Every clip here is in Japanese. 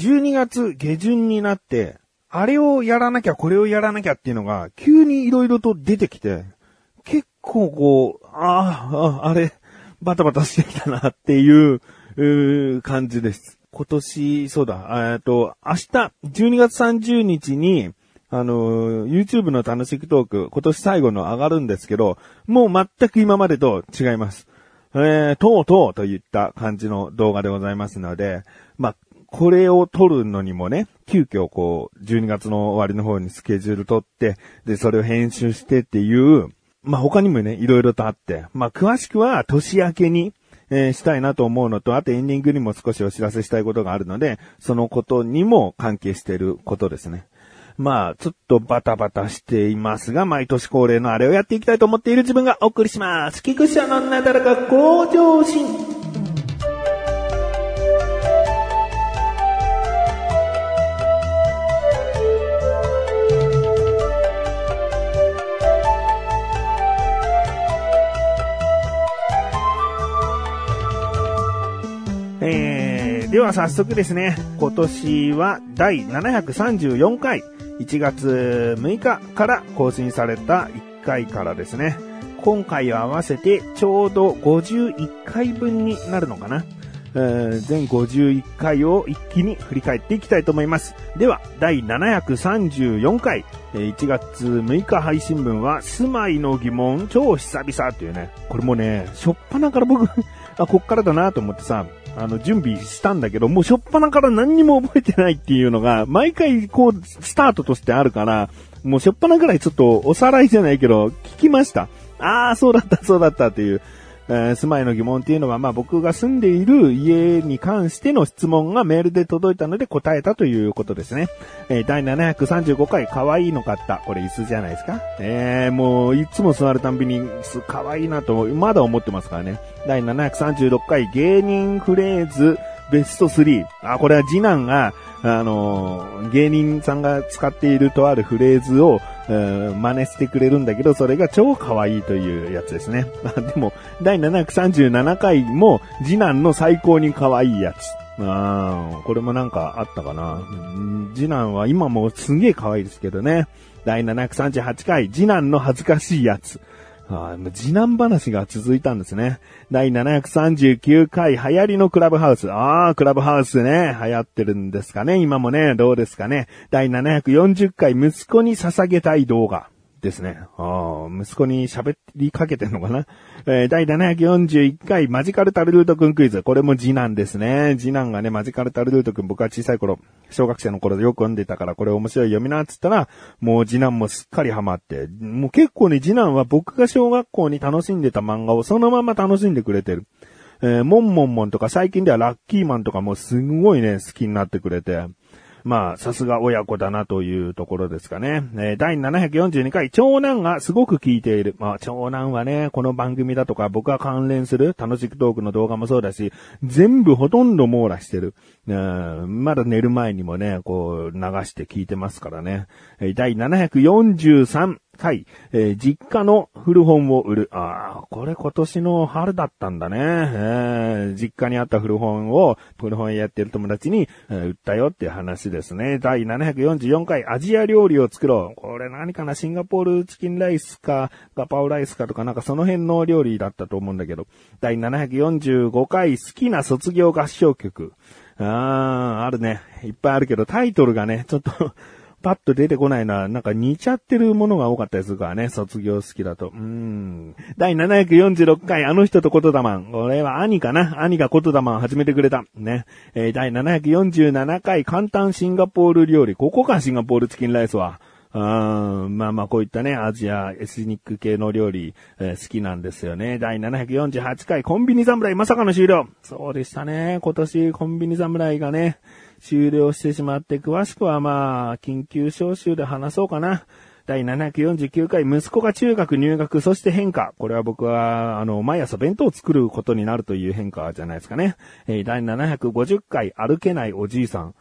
12月下旬になって、あれをやらなきゃ、これをやらなきゃっていうのが、急に色々と出てきて、結構こう、ああ、あれ、バタバタしてきたなっていう、う感じです。今年、そうだ、えっと、明日、12月30日に、あの、YouTube の楽しくトーク、今年最後の上がるんですけど、もう全く今までと違います。えー、とうとうといった感じの動画でございますので、まあ、これを撮るのにもね、急遽こう、12月の終わりの方にスケジュール取って、で、それを編集してっていう、まあ、他にもね、いろいろとあって、まあ、詳しくは年明けに、えーしたいなと思うのと、あとエンディングにも少しお知らせしたいことがあるので、そのことにも関係していることですね。まあ、ちょっとバタバタしていますが、毎年恒例のあれをやっていきたいと思っている自分がお送りします。菊池のなだらか向上心。えー、では早速ですね、今年は第734回、1月6日から更新された1回からですね、今回合わせてちょうど51回分になるのかな。えー全51回を一気に振り返っていきたいと思います。では、第734回、え1月6日配信分は、住まいの疑問超久々というね、これもね、しょっぱなから僕、あ、こっからだなと思ってさ、あの、準備したんだけど、もうしょっぱなから何にも覚えてないっていうのが、毎回こう、スタートとしてあるから、もうしょっぱなぐらいちょっとおさらいじゃないけど、聞きました。ああ、そうだった、そうだったっていう。えー住まいの疑問っていうのは、まあ僕が住んでいる家に関しての質問がメールで届いたので答えたということですね。えー第735回、可愛いの買った。これ椅子じゃないですか？えー、もう、いつも座るたんびに、可愛いなと、まだ思ってますからね。第736回、芸人フレーズベスト3。あ、これは次男が、あのー芸人さんが使っているとあるフレーズを、えー真似してくれるんだけど、それが超可愛いというやつですね。あ でも、第737回も、次男の最高に可愛いやつ。あこれもなんかあったかな。次男は今もすげえ可愛いですけどね。第738回、次男の恥ずかしいやつ。あ次男話が続いたんですね。第739回、流行りのクラブハウス。ああ、クラブハウスね、流行ってるんですかね。今もね、どうですかね。第740回、息子に捧げたい動画。ですね。ああ、息子に喋りかけてんのかな？えー第741回、マジカルタルルートくんクイズ。これも次男ですね。次男がね、マジカルタルルートくん、僕は小さい頃、小学生の頃でよく読んでたから、これ面白い読みな、っつったら、もう次男もすっかりハマって、もう結構ね、次男は僕が小学校に楽しんでた漫画をそのまま楽しんでくれてる。えーモンモンモンとか最近ではラッキーマンとかもすごいね、好きになってくれて、まあ、さすが親子だなというところですかね。えー第742回、長男がすごく聞いている。まあ、長男はね、この番組だとか、僕が関連する楽しくトークの動画もそうだし、全部ほとんど網羅してる。うんまだ寝る前にもね、こう、流して聞いてますからね。えー第743回、えー実家の古本を売る。ああ、これ今年の春だったんだね。えー実家にあった古本を、古本屋やってる友達に、えー売ったよっていう話ですね。第744回、アジア料理を作ろう。これ何かな？シンガポールチキンライスか、ガパオライスかとかなんかその辺の料理だったと思うんだけど。第745回、好きな卒業合唱曲。ああ、あるね。いっぱいあるけど、タイトルがね、ちょっと、パッと出てこないな。なんか似ちゃってるものが多かったりするからね。卒業好きだと。うん。第746回、あの人と言霊マン。これは兄かな？兄が言霊マンを始めてくれた。ね。えー第747回、簡単シンガポール料理。ここか、シンガポールチキンライスは。うんまあまあこういったね、アジア、エスニック系の料理、えー好きなんですよね。第748回、コンビニ侍まさかの終了。そうでしたね。今年コンビニ侍がね、終了してしまって、詳しくはまあ、緊急招集で話そうかな。第749回、息子が中学入学、そして変化。これは僕は、あの、毎朝弁当を作ることになるという変化じゃないですかね。えー第750回、歩けないおじいさん。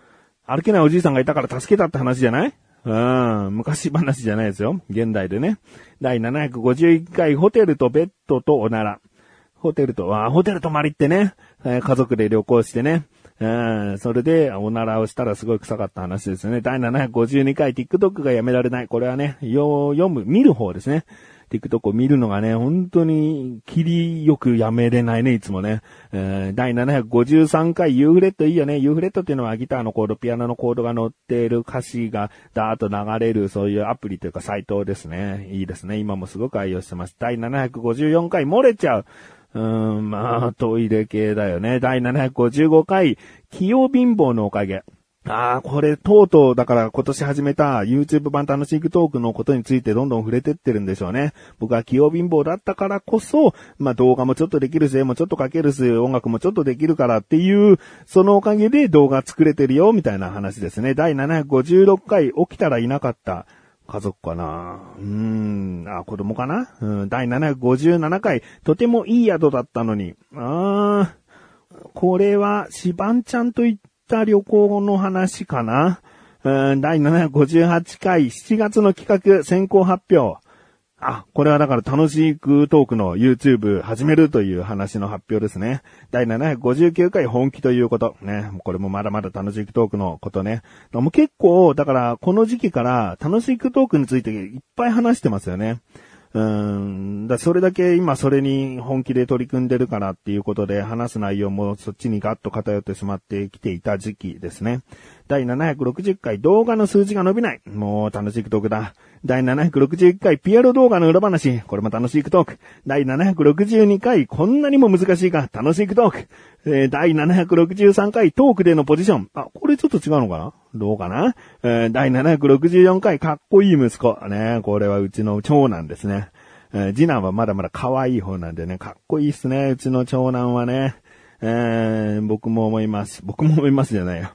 歩けないおじいさんがいたから助けたって話じゃない？うん、昔話じゃないですよ。現代でね。第751回、ホテルとベッドとおなら。ホテルと、あホテル泊まりってね、えー家族で旅行してね、うん、それで、おならをしたらすごい臭かった話ですよね。第752回 TikTok がやめられない。これはね、読む、見る方ですね。TikTok を見るのがね、本当に、切りよくやめれないね、いつもね。えー、第753回ユーフレットいいよね。ユーフレットっていうのはギターのコード、ピアノのコードが載っている歌詞がダーッと流れる、そういうアプリというかサイトですね。いいですね。今もすごく愛用してます。第754回漏れちゃう。うーん、まあ、トイレ系だよね。第755回、器用貧乏のおかげ。ああ、これ、とうとう、だから今年始めた YouTube 版楽しいトークのことについてどんどん触れてってるんでしょうね。僕は器用貧乏だったからこそ、まあ動画もちょっとできるし、絵もちょっと描けるし、音楽もちょっとできるからっていう、そのおかげで動画作れてるよ、みたいな話ですね。第756回、起きたらいなかった。家族かな？うーん、あ、子供かな？うん、第757回、とてもいい宿だったのに。あー、これは、シバンちゃんと行ってた旅行の話かな？うん、第758回、7月の企画、先行発表。あ、これはだから楽しくトークの YouTube 始めるという話の発表ですね。第759回本気ということ。ね。これもまだまだ楽しくトークのことね。もう結構、だからこの時期から楽しくトークについていっぱい話してますよね。うん、だそれだけ今それに本気で取り組んでるからっていうことで話す内容もそっちにガッと偏ってしまってきていた時期ですね。第760回動画の数字が伸びない。もう楽しいトークだ。第761回ピエロ動画の裏話。これも楽しいトーク。第762回こんなにも難しいか。楽しいトーク。えー、第763回トークでのポジション。あ、これちょっと違うのかな？どうかな、えー、第764回かっこいい息子。ね、これはうちの長男ですね。えー、次男はまだまだ可愛い方なんでね、かっこいいっすね。うちの長男はね。えー、僕も思います。僕も思いますじゃないよ。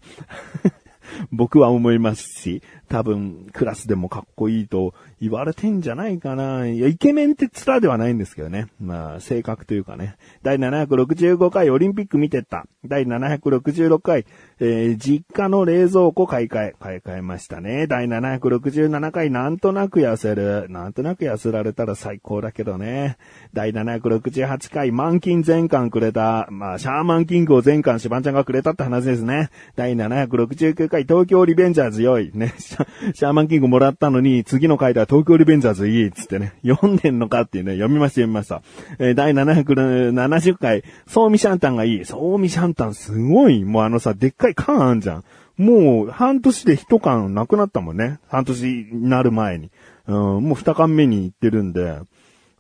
僕は思いますし、多分、クラスでもかっこいいと言われてんじゃないかな。いや、イケメンって面ではないんですけどね。まあ、性格というかね。第765回オリンピック見てった。第766回、えー、実家の冷蔵庫買い替え、買い替えましたね。第767回なんとなく痩せる。なんとなく痩せられたら最高だけどね。第768回満金全巻くれた。まあ、シャーマンキングを全巻シバンちゃんがくれたって話ですね。第769回東京リベンジャーズ良い。ね。シャーマンキングもらったのに、次の回では東京リベンジャーズいいっつってね。読んでんのかっていうね、読みました読みました。えー、第770回、ソーミシャンタンがいい。ソーミシャンタンすごい。もうあのさ、でっかい缶あんじゃん。もう、半年で一缶なくなったもんね。半年になる前に。うん、もう二缶目に行ってるんで。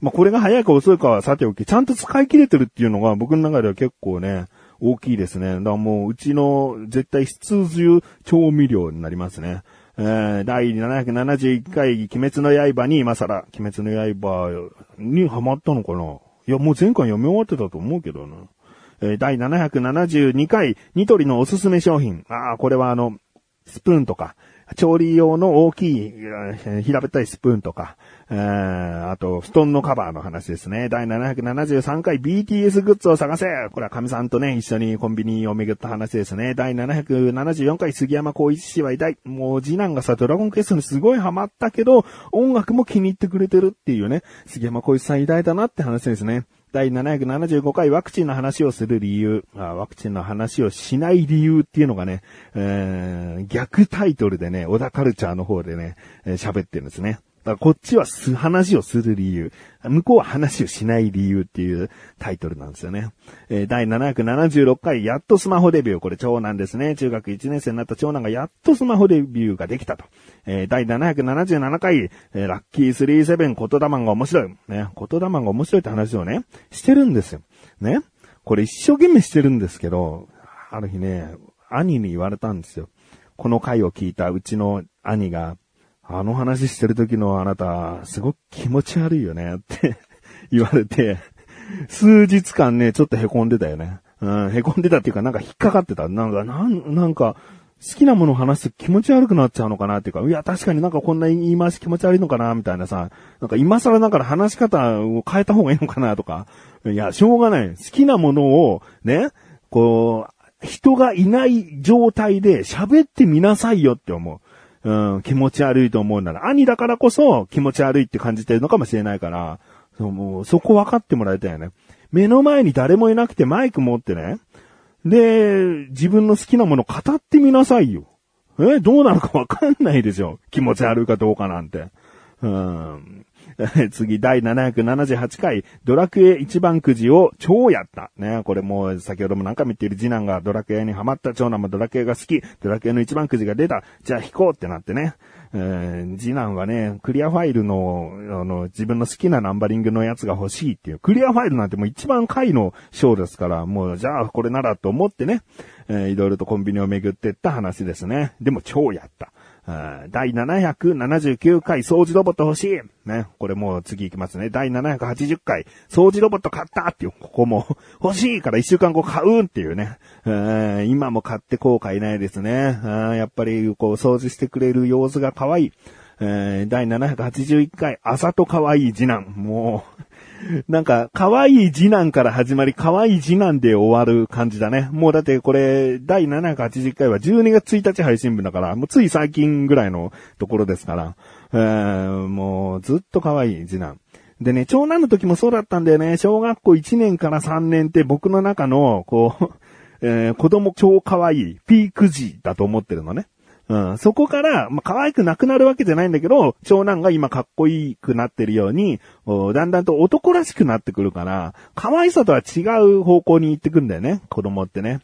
まあ、これが早いか遅いかはさておき、ちゃんと使い切れてるっていうのが僕の中では結構ね、大きいですね。だからもう、うちの絶対必需調味料になりますね。えー、第771回、鬼滅の刃に今更、鬼滅の刃にハマったのかな？いや、もう前回読み終わってたと思うけどな。えー、第772回、ニトリのおすすめ商品。ああ、これはあの、スプーンとか、調理用の大きい、平べったいスプーンとか、え、あと、布団のカバーの話ですね。第773回 BTS グッズを探せこれは神さんとね、一緒にコンビニを巡った話ですね。第774回杉山光一氏は偉大。もう次男がさ、ドラゴンクエストにすごいハマったけど、音楽も気に入ってくれてるっていうね、杉山光一さん偉大だなって話ですね。第775回ワクチンの話をする理由、ワクチンの話をしない理由っていうのがね、えー、逆タイトルでね、小田カルチャーの方でね、喋、ってるんですね。だからこっちはす、話をする理由。向こうは話をしない理由っていうタイトルなんですよね。えー、第776回、やっとスマホデビュー。これ長男ですね。中学1年生になった長男がやっとスマホデビューができたと。えー、第777回、えー、ラッキー37言霊が面白い。ね、言霊が面白いって話をね、してるんですよ。ね。これ一生懸命してるんですけど、ある日ね、兄に言われたんですよ。この回を聞いたうちの兄が、あの話してる時のあなた、すごく気持ち悪いよねって 言われて、数日間ね、ちょっと凹んでたよね。うん、凹んでたっていうか、なんか引っかかってた。なんか、なん、なんか、好きなものを話すと気持ち悪くなっちゃうのかなっていうか、いや、確かになんかこんな言い回し気持ち悪いのかなみたいなさ、なんか今更だから話し方を変えた方がいいのかなとか、いや、しょうがない。好きなものを、ね、こう、人がいない状態で喋ってみなさいよって思う。うん、気持ち悪いと思うなら、兄だからこそ気持ち悪いって感じてるのかもしれないから、そもうそこ分かってもらいたいよね。目の前に誰もいなくてマイク持ってね、で、自分の好きなもの語ってみなさいよ。え、どうなるか分かんないでしょ。気持ち悪いかどうかなんて。うん。次、第778回、ドラクエ一番くじを超やった。ね、これもう先ほども何回も言っている次男がドラクエにハマった長男もドラクエが好き、ドラクエの一番くじが出た、じゃあ引こうってなってね。えー、次男はね、クリアファイルの、あの、自分の好きなナンバリングのやつが欲しいっていう。クリアファイルなんてもう一番回の章ですから、もうじゃあこれならと思ってね、えー、いろいろとコンビニを巡ってった話ですね。でも超やった。第779回掃除ロボット欲しい。ね。これもう次行きますね。第780回掃除ロボット買ったっていう、ここも 欲しいから一週間後買うんっていうね。今も買って後悔ないですね。やっぱりこう掃除してくれる様子が可愛い。第781回、朝と可愛い次男。もう、なんか、可愛い次男から始まり、可愛い次男で終わる感じだね。もうだってこれ、第780回は12月1日配信分だから、もうつい最近ぐらいのところですから、えー、もうずっと可愛い次男。でね、長男の時もそうだったんだよね。小学校1年から3年って僕の中の、こう、えー、子供超可愛い、ピーク時だと思ってるのね。うん、そこから、まあ、可愛くなくなるわけじゃないんだけど、長男が今かっこいいくなってるように、だんだんと男らしくなってくるから、可愛さとは違う方向に行ってくんだよね、子供ってね。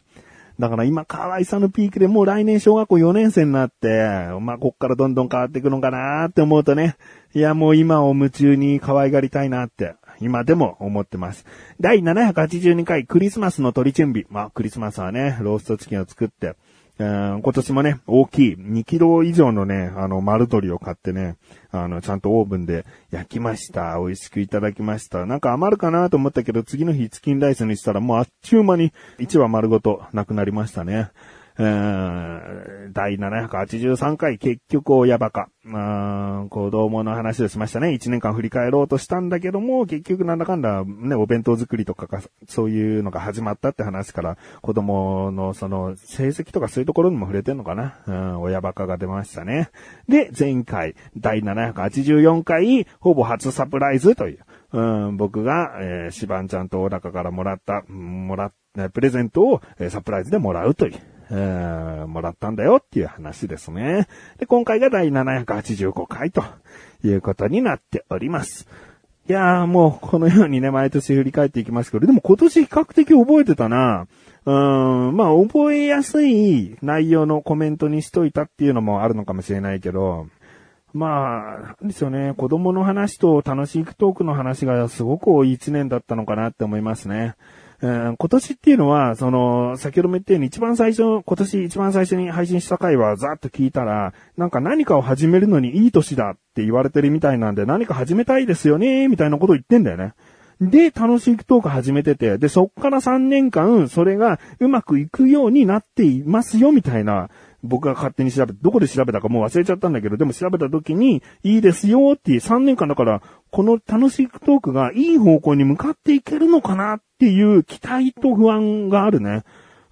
だから今可愛さのピークでもう来年小学校4年生になって、まあ、こっからどんどん変わっていくのかなって思うとね、いやもう今を夢中に可愛がりたいなって、今でも思ってます。第782回クリスマスの取り準備。まあクリスマスはね、ローストチキンを作って、今年もね、大きい2キロ以上のね、あの、丸鶏を買ってね、あの、ちゃんとオーブンで焼きました。美味しくいただきました。なんか余るかなと思ったけど、次の日チキンライスにしたらもうあっちゅう間に1羽丸ごとなくなりましたね。第783回、結局親バカ。子供の話をしましたね。一年間振り返ろうとしたんだけども、結局なんだかんだ、ね、お弁当作りとかが、そういうのが始まったって話から、子供のその、成績とかそういうところにも触れてんのかな。うん、親バカが出ましたね。で、前回、第784回、ほぼ初サプライズという。うん、僕が、えー、シバンちゃんと小高からもらった、もらったプレゼントを、えー、サプライズでもらうという。えー、もらったんだよっていう話ですね。で、今回が第785回ということになっております。いやーもうこのようにね、毎年振り返っていきますけど、でも今年比較的覚えてたな。うん、まあ覚えやすい内容のコメントにしといたっていうのもあるのかもしれないけど、まあ、ですよね。子供の話と楽しいトークの話がすごく多い一年だったのかなって思いますね。今年っていうのは、その、先ほども言ったように一番最初、今年一番最初に配信した回はざっと聞いたら、なんか何かを始めるのにいい年だって言われてるみたいなんで、何か始めたいですよね、みたいなことを言ってんだよね。で、楽しいトーク始めてて、で、そっから3年間、それがうまくいくようになっていますよ、みたいな僕が勝手に調べ、どこで調べたかもう忘れちゃったんだけど、でも調べた時に、いいですよっていう3年間だから、この楽しいトークがいい方向に向かっていけるのかなっていう期待と不安があるね。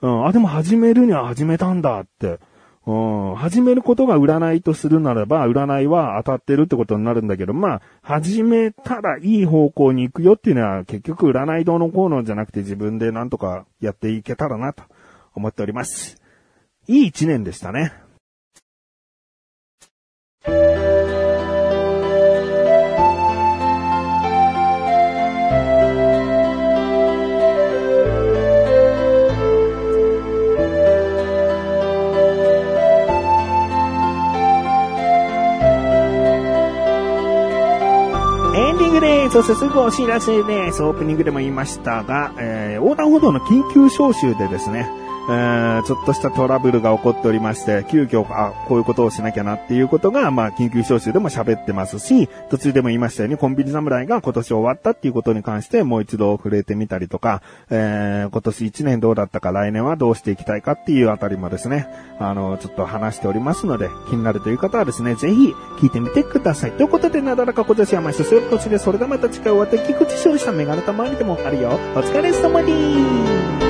うん、あ、でも始めるには始めたんだって。うん、始めることが占いとするならば、占いは当たってるってことになるんだけど、まあ、始めたらいい方向に行くよっていうのは、結局占いどうのこうのじゃなくて自分でなんとかやっていけたらなと思っております。いい一年でしたね。エンディングで。そしてすぐお知らせです。オープニングでも言いましたが、えー、横断歩道の緊急招集でですね、えー、ちょっとしたトラブルが起こっておりまして、急遽、あ、こういうことをしなきゃなっていうことが、まあ、緊急招集でも喋ってますし、途中でも言いましたように、コンビニ侍が今年終わったっていうことに関してもう一度触れてみたりとか、えー、今年1年どうだったか、来年はどうしていきたいかっていうあたりもですね、あの、ちょっと話しておりますので、気になるという方はですね、ぜひ聞いてみてください。ということで、なだらか今年はま一つよ年で、それでまた近いおわって、菊池勝利したメガネたまわりでもあるよ。お疲れ様です。